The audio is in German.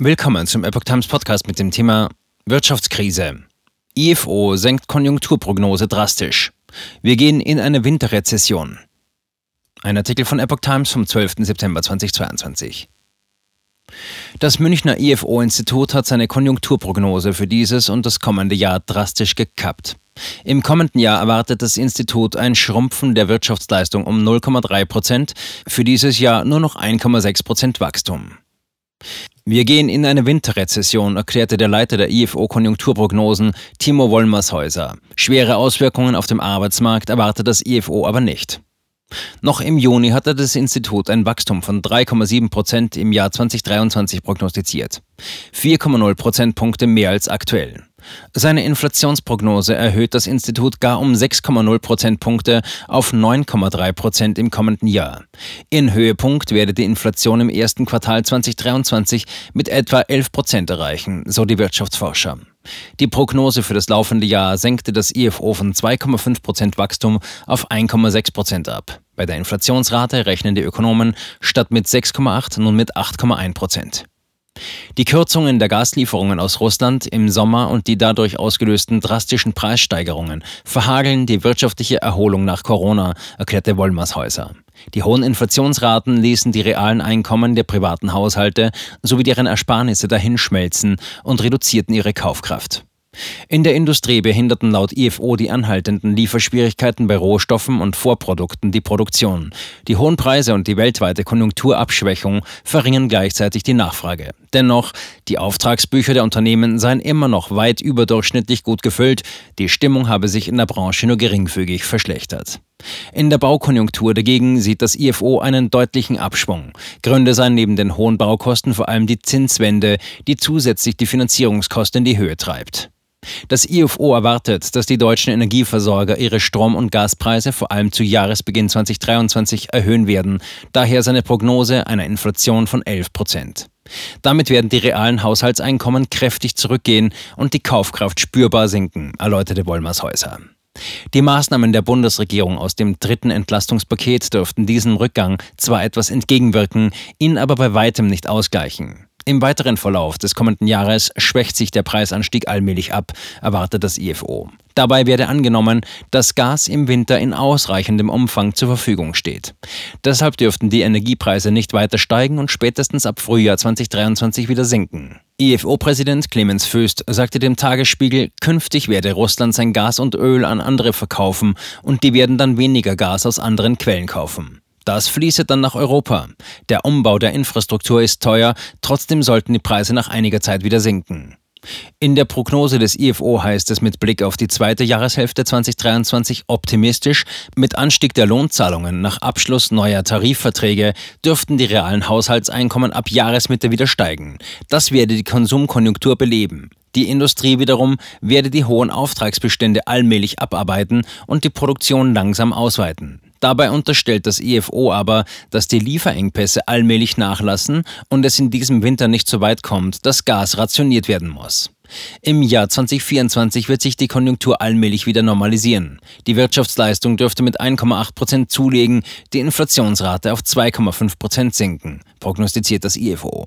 Willkommen zum Epoch Times Podcast mit dem Thema Wirtschaftskrise. IFO senkt Konjunkturprognose drastisch. Wir gehen in eine Winterrezession. Ein Artikel von Epoch Times vom 12. September 2022. Das Münchner IFO-Institut hat seine Konjunkturprognose für dieses und das kommende Jahr drastisch gekappt. Im kommenden Jahr erwartet das Institut ein Schrumpfen der Wirtschaftsleistung um 0,3 Prozent, für dieses Jahr nur noch 1,6 Prozent Wachstum. Wir gehen in eine Winterrezession, erklärte der Leiter der IFO Konjunkturprognosen Timo Wollmershäuser. Schwere Auswirkungen auf dem Arbeitsmarkt erwartet das IFO aber nicht. Noch im Juni hatte das Institut ein Wachstum von 3,7 Prozent im Jahr 2023 prognostiziert. 4,0 Prozentpunkte mehr als aktuell. Seine Inflationsprognose erhöht das Institut gar um 6,0 Prozentpunkte auf 9,3 Prozent im kommenden Jahr. In Höhepunkt werde die Inflation im ersten Quartal 2023 mit etwa 11 Prozent erreichen, so die Wirtschaftsforscher. Die Prognose für das laufende Jahr senkte das IFO von 2,5 Prozent Wachstum auf 1,6 Prozent ab. Bei der Inflationsrate rechnen die Ökonomen statt mit 6,8 nun mit 8,1 Prozent. Die Kürzungen der Gaslieferungen aus Russland im Sommer und die dadurch ausgelösten drastischen Preissteigerungen verhageln die wirtschaftliche Erholung nach Corona, erklärte Wollmershäuser. Die hohen Inflationsraten ließen die realen Einkommen der privaten Haushalte sowie deren Ersparnisse dahinschmelzen und reduzierten ihre Kaufkraft. In der Industrie behinderten laut IFO die anhaltenden Lieferschwierigkeiten bei Rohstoffen und Vorprodukten die Produktion. Die hohen Preise und die weltweite Konjunkturabschwächung verringern gleichzeitig die Nachfrage. Dennoch, die Auftragsbücher der Unternehmen seien immer noch weit überdurchschnittlich gut gefüllt, die Stimmung habe sich in der Branche nur geringfügig verschlechtert. In der Baukonjunktur dagegen sieht das IFO einen deutlichen Abschwung. Gründe seien neben den hohen Baukosten vor allem die Zinswende, die zusätzlich die Finanzierungskosten in die Höhe treibt. Das IFO erwartet, dass die deutschen Energieversorger ihre Strom- und Gaspreise vor allem zu Jahresbeginn 2023 erhöhen werden, daher seine Prognose einer Inflation von 11 Prozent. Damit werden die realen Haushaltseinkommen kräftig zurückgehen und die Kaufkraft spürbar sinken, erläuterte Wollmershäuser. Die Maßnahmen der Bundesregierung aus dem dritten Entlastungspaket dürften diesem Rückgang zwar etwas entgegenwirken, ihn aber bei weitem nicht ausgleichen. Im weiteren Verlauf des kommenden Jahres schwächt sich der Preisanstieg allmählich ab, erwartet das IFO. Dabei werde angenommen, dass Gas im Winter in ausreichendem Umfang zur Verfügung steht. Deshalb dürften die Energiepreise nicht weiter steigen und spätestens ab Frühjahr 2023 wieder sinken. IFO-Präsident Clemens Föst sagte dem Tagesspiegel, künftig werde Russland sein Gas und Öl an andere verkaufen und die werden dann weniger Gas aus anderen Quellen kaufen. Das fließe dann nach Europa. Der Umbau der Infrastruktur ist teuer, trotzdem sollten die Preise nach einiger Zeit wieder sinken. In der Prognose des IFO heißt es mit Blick auf die zweite Jahreshälfte 2023 optimistisch, mit Anstieg der Lohnzahlungen nach Abschluss neuer Tarifverträge dürften die realen Haushaltseinkommen ab Jahresmitte wieder steigen. Das werde die Konsumkonjunktur beleben. Die Industrie wiederum werde die hohen Auftragsbestände allmählich abarbeiten und die Produktion langsam ausweiten. Dabei unterstellt das IFO aber, dass die Lieferengpässe allmählich nachlassen und es in diesem Winter nicht so weit kommt, dass Gas rationiert werden muss. Im Jahr 2024 wird sich die Konjunktur allmählich wieder normalisieren. Die Wirtschaftsleistung dürfte mit 1,8 Prozent zulegen, die Inflationsrate auf 2,5 Prozent sinken, prognostiziert das IFO.